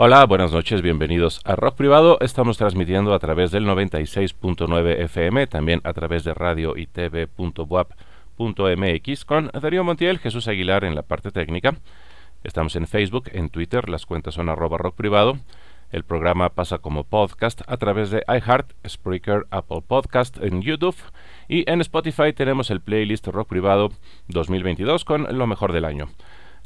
Hola, buenas noches, bienvenidos a Rock Privado. Estamos transmitiendo a través del 96.9 FM, también a través de radio y tv.wap.mx con Darío Montiel, Jesús Aguilar en la parte técnica. Estamos en Facebook, en Twitter, las cuentas son arroba rock privado. El programa pasa como podcast a través de iHeart, Spreaker, Apple Podcast, en YouTube y en Spotify tenemos el playlist Rock Privado 2022 con lo mejor del año.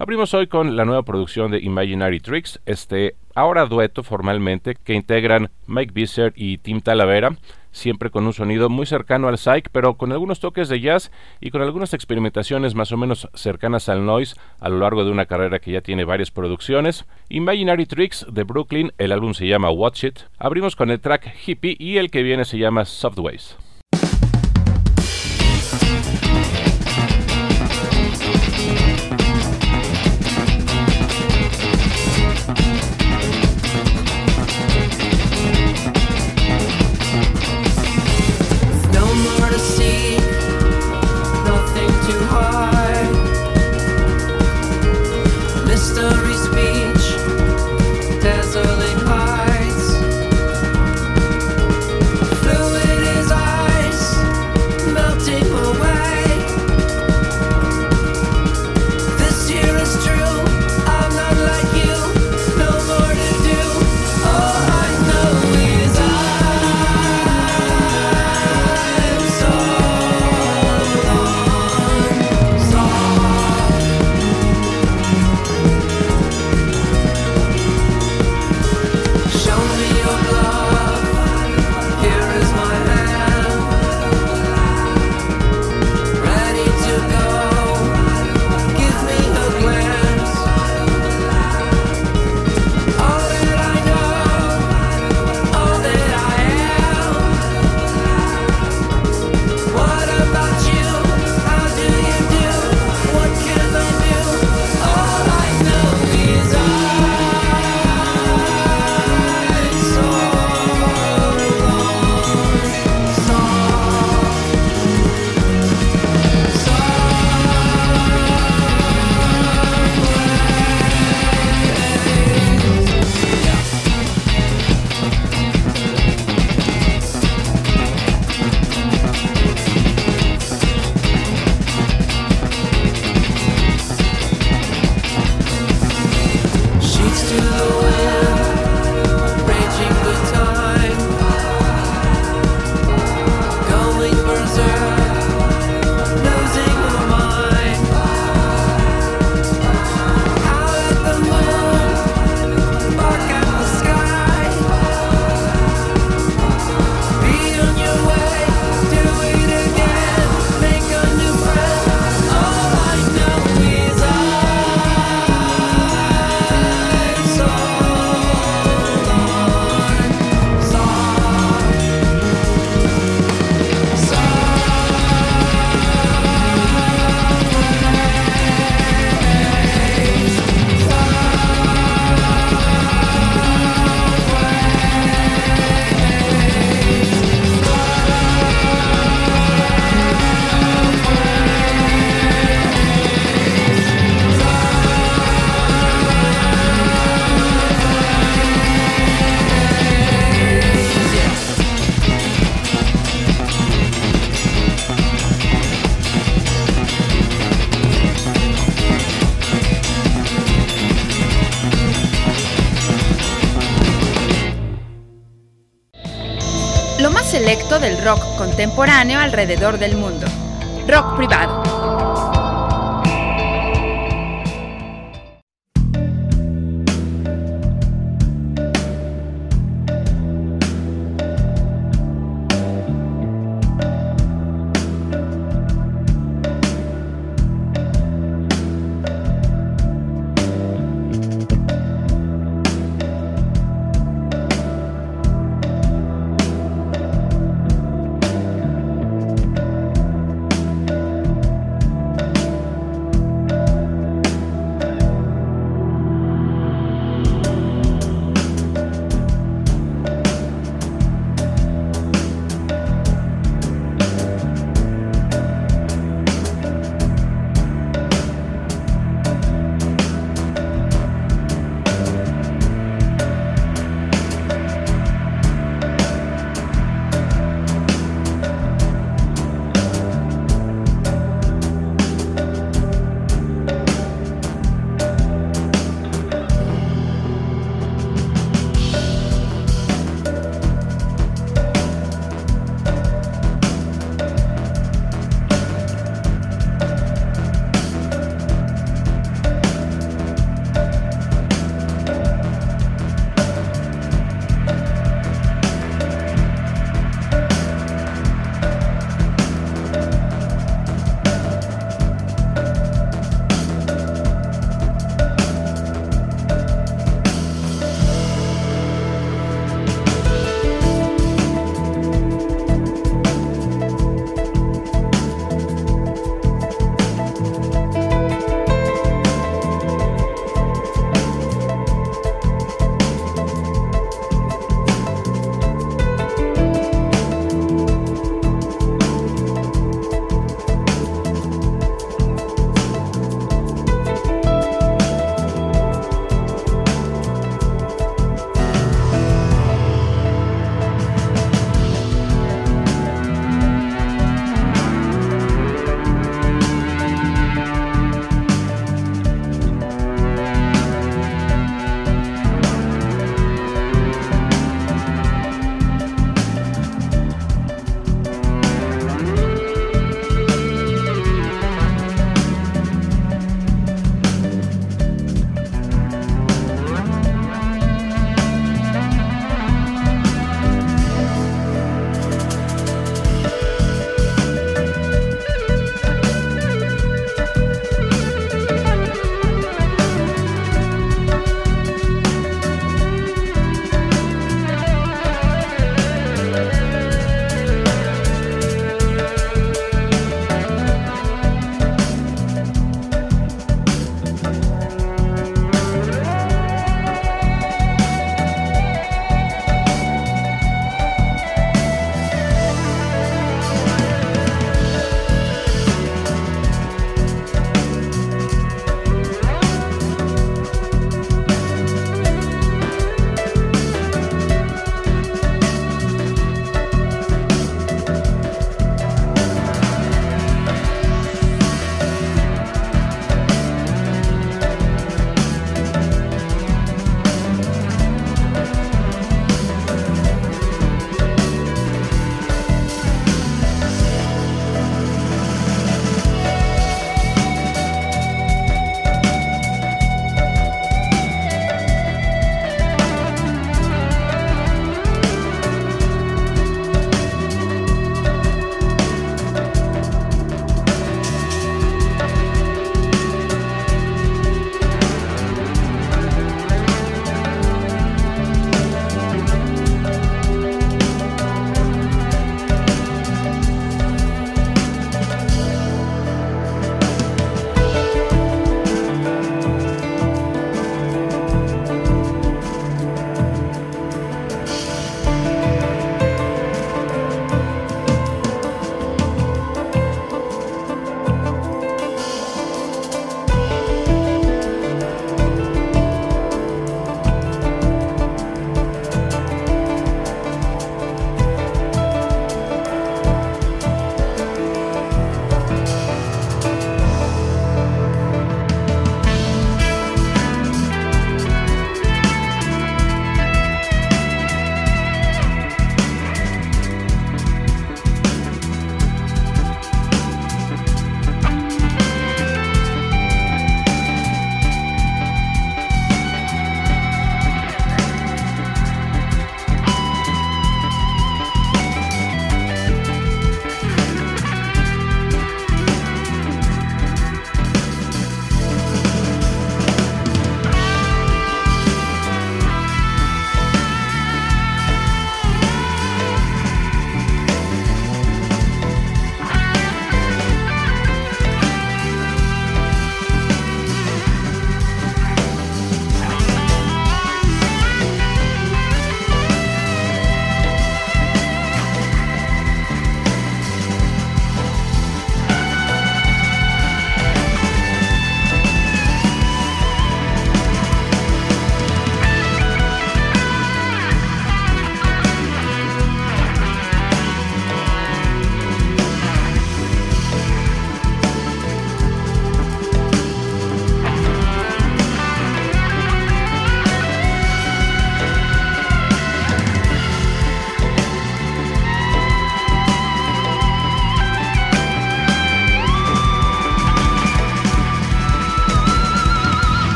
Abrimos hoy con la nueva producción de Imaginary Tricks, este ahora dueto formalmente que integran Mike Visser y Tim Talavera, siempre con un sonido muy cercano al psych, pero con algunos toques de jazz y con algunas experimentaciones más o menos cercanas al noise a lo largo de una carrera que ya tiene varias producciones. Imaginary Tricks de Brooklyn, el álbum se llama Watch It. Abrimos con el track Hippie y el que viene se llama Softways. Contemporáneo alrededor del mundo. Rock privado.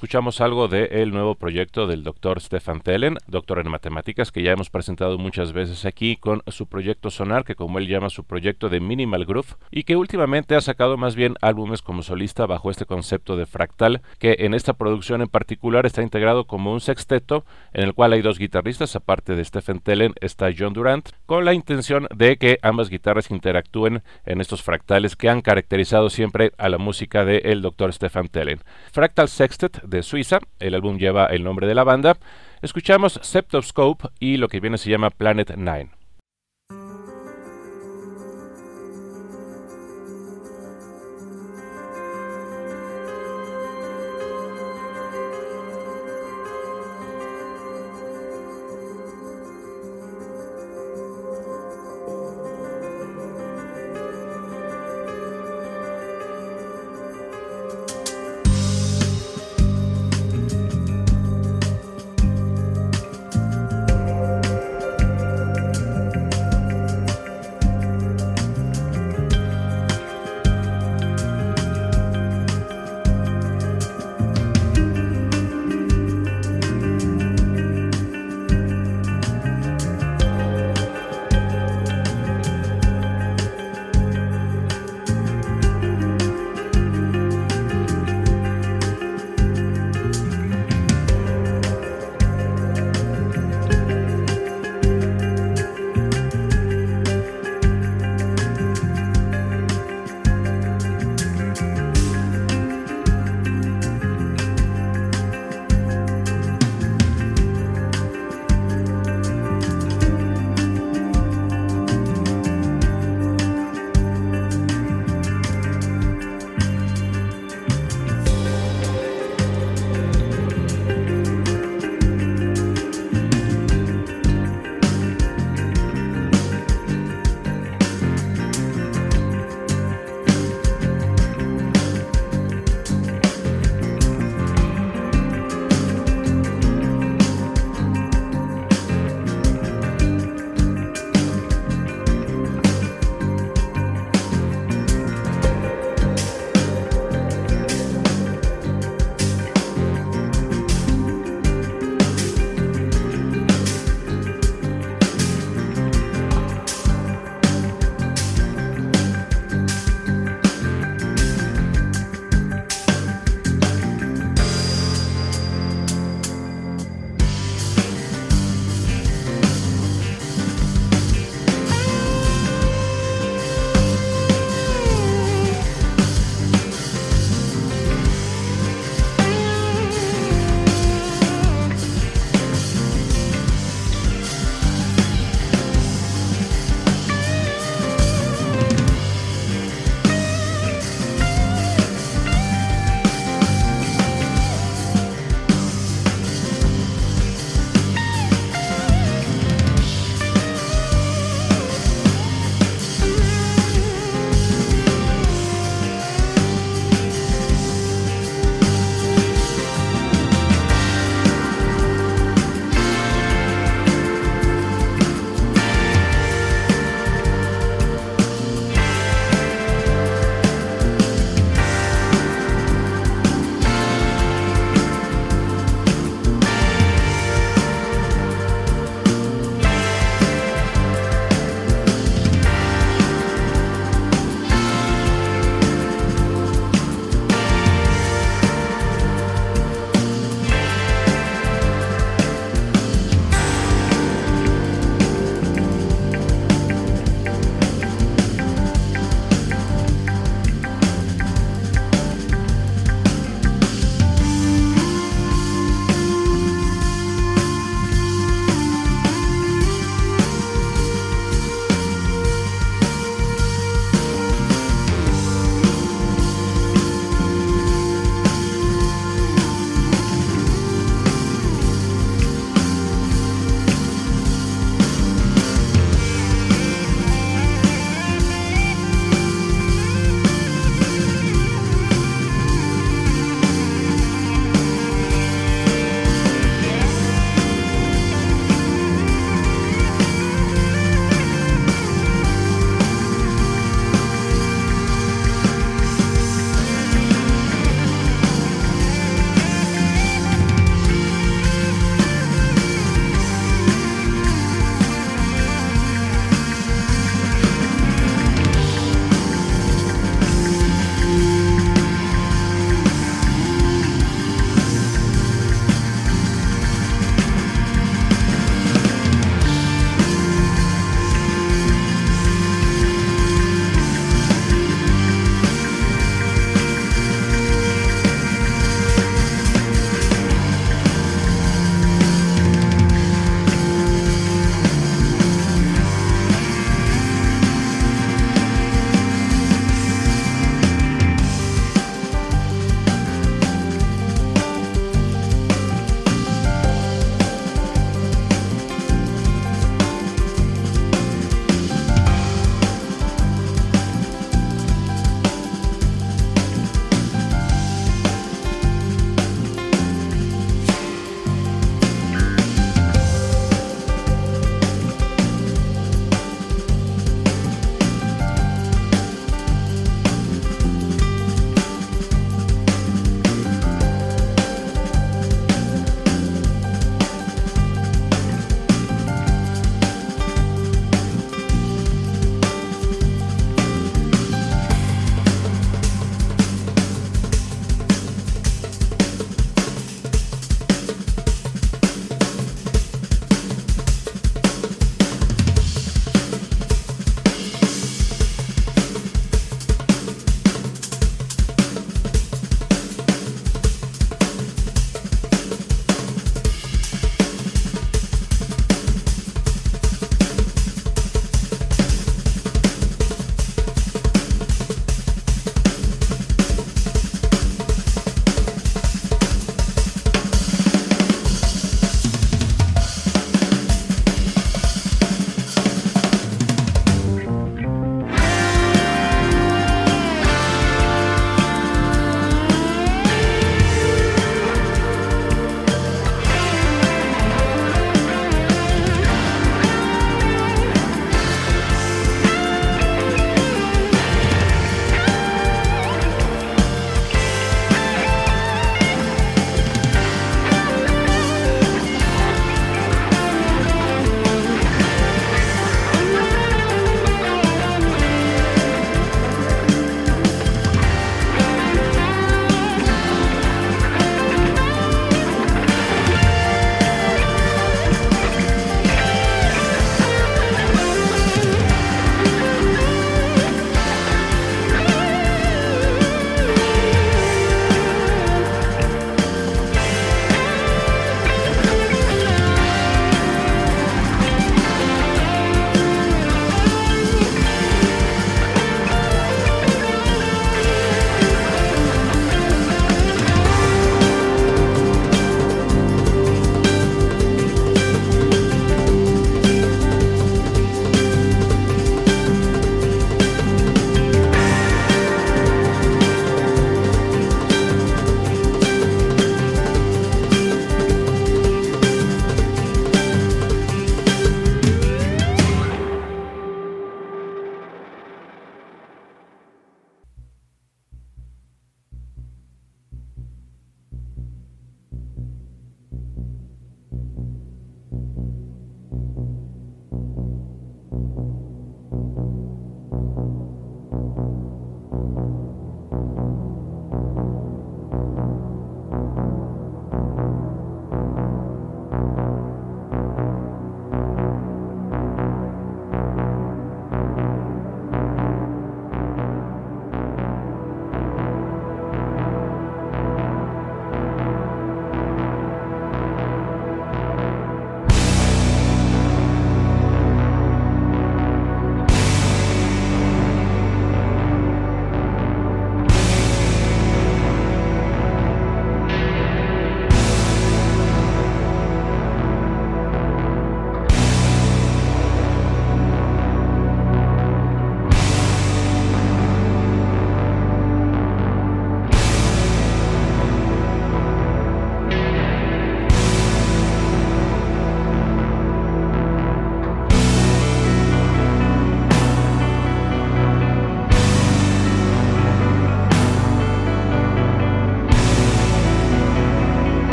Escuchamos algo del nuevo proyecto del doctor Stefan Thelen, doctor en matemáticas, que ya hemos presentado muchas veces aquí con su proyecto Sonar, que como él llama su proyecto de Minimal Groove, y que últimamente ha sacado más bien álbumes como solista bajo este concepto de fractal, que en esta producción en particular está integrado como un sexteto en el cual hay dos guitarristas, aparte de Stephen Tellen está John Durant, con la intención de que ambas guitarras interactúen en estos fractales que han caracterizado siempre a la música del el Dr. Stefan Tellen. Fractal Sextet de Suiza, el álbum lleva el nombre de la banda. Escuchamos Septoscope y lo que viene se llama Planet 9.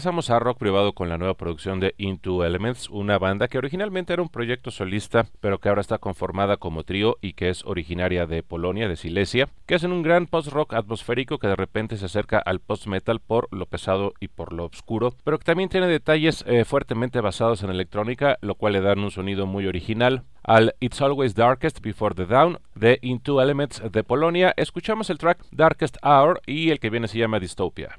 Regresamos a rock privado con la nueva producción de Into Elements, una banda que originalmente era un proyecto solista, pero que ahora está conformada como trío y que es originaria de Polonia, de Silesia, que hacen un gran post-rock atmosférico que de repente se acerca al post-metal por lo pesado y por lo oscuro, pero que también tiene detalles eh, fuertemente basados en electrónica, lo cual le dan un sonido muy original. Al It's Always Darkest Before the Dawn de Into Elements de Polonia, escuchamos el track Darkest Hour y el que viene se llama Dystopia.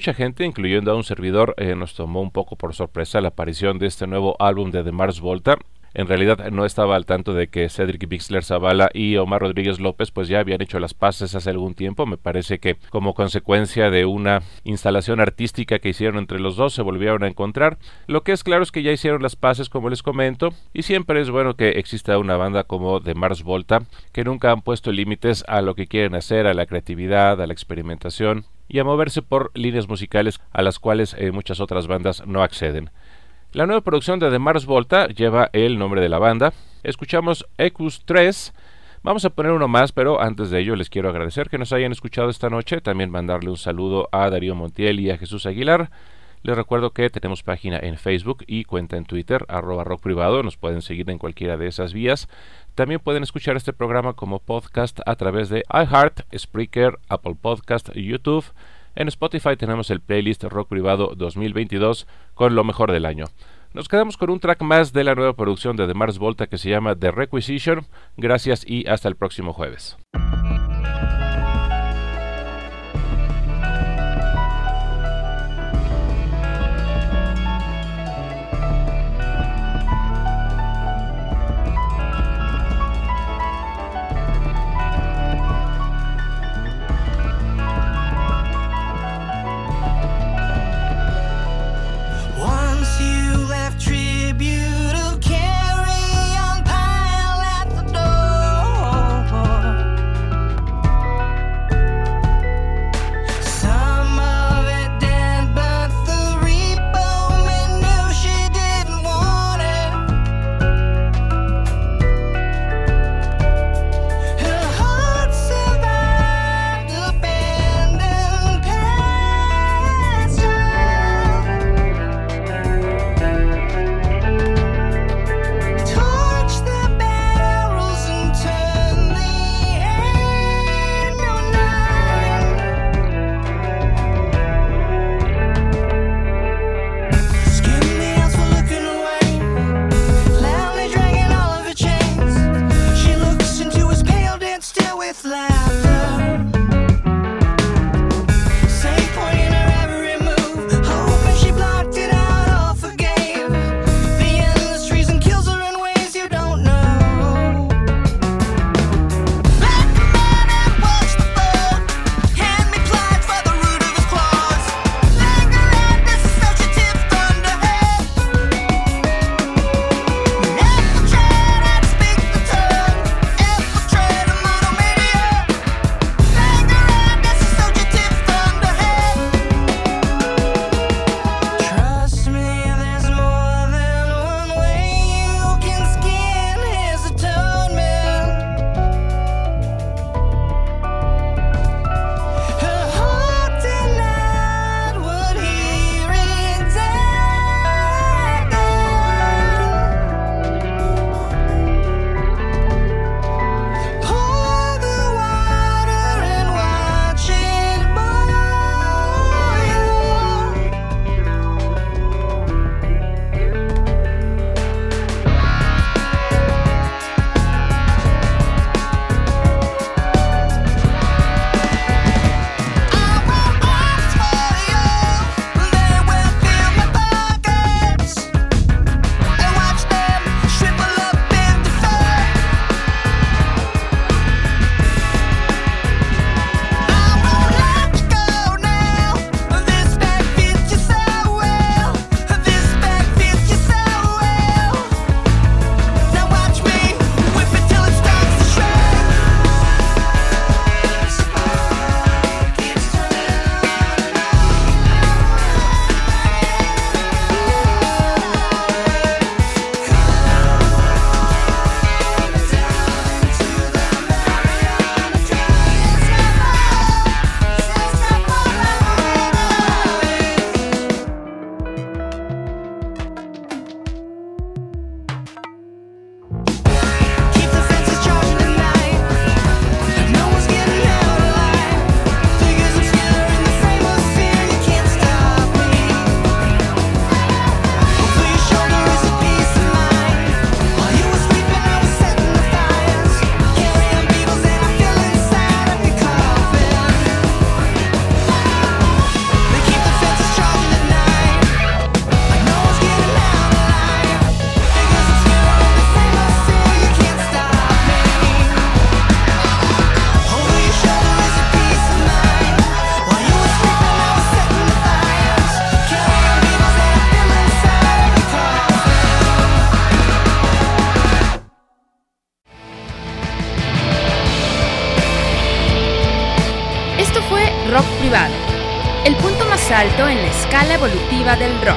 Mucha gente, incluyendo a un servidor, eh, nos tomó un poco por sorpresa la aparición de este nuevo álbum de The Mars Volta. En realidad no estaba al tanto de que Cedric Bixler Zavala y Omar Rodríguez López pues ya habían hecho las paces hace algún tiempo. Me parece que como consecuencia de una instalación artística que hicieron entre los dos se volvieron a encontrar. Lo que es claro es que ya hicieron las paces como les comento y siempre es bueno que exista una banda como The Mars Volta que nunca han puesto límites a lo que quieren hacer, a la creatividad, a la experimentación y a moverse por líneas musicales a las cuales eh, muchas otras bandas no acceden. La nueva producción de The Mars Volta lleva el nombre de la banda. Escuchamos Ecus 3, Vamos a poner uno más, pero antes de ello les quiero agradecer que nos hayan escuchado esta noche, también mandarle un saludo a Darío Montiel y a Jesús Aguilar. Les recuerdo que tenemos página en Facebook y cuenta en Twitter, arroba rock privado, nos pueden seguir en cualquiera de esas vías. También pueden escuchar este programa como podcast a través de iHeart, Spreaker, Apple Podcast YouTube. En Spotify tenemos el playlist Rock Privado 2022 con lo mejor del año. Nos quedamos con un track más de la nueva producción de The Mars Volta que se llama The Requisition. Gracias y hasta el próximo jueves. Del rock.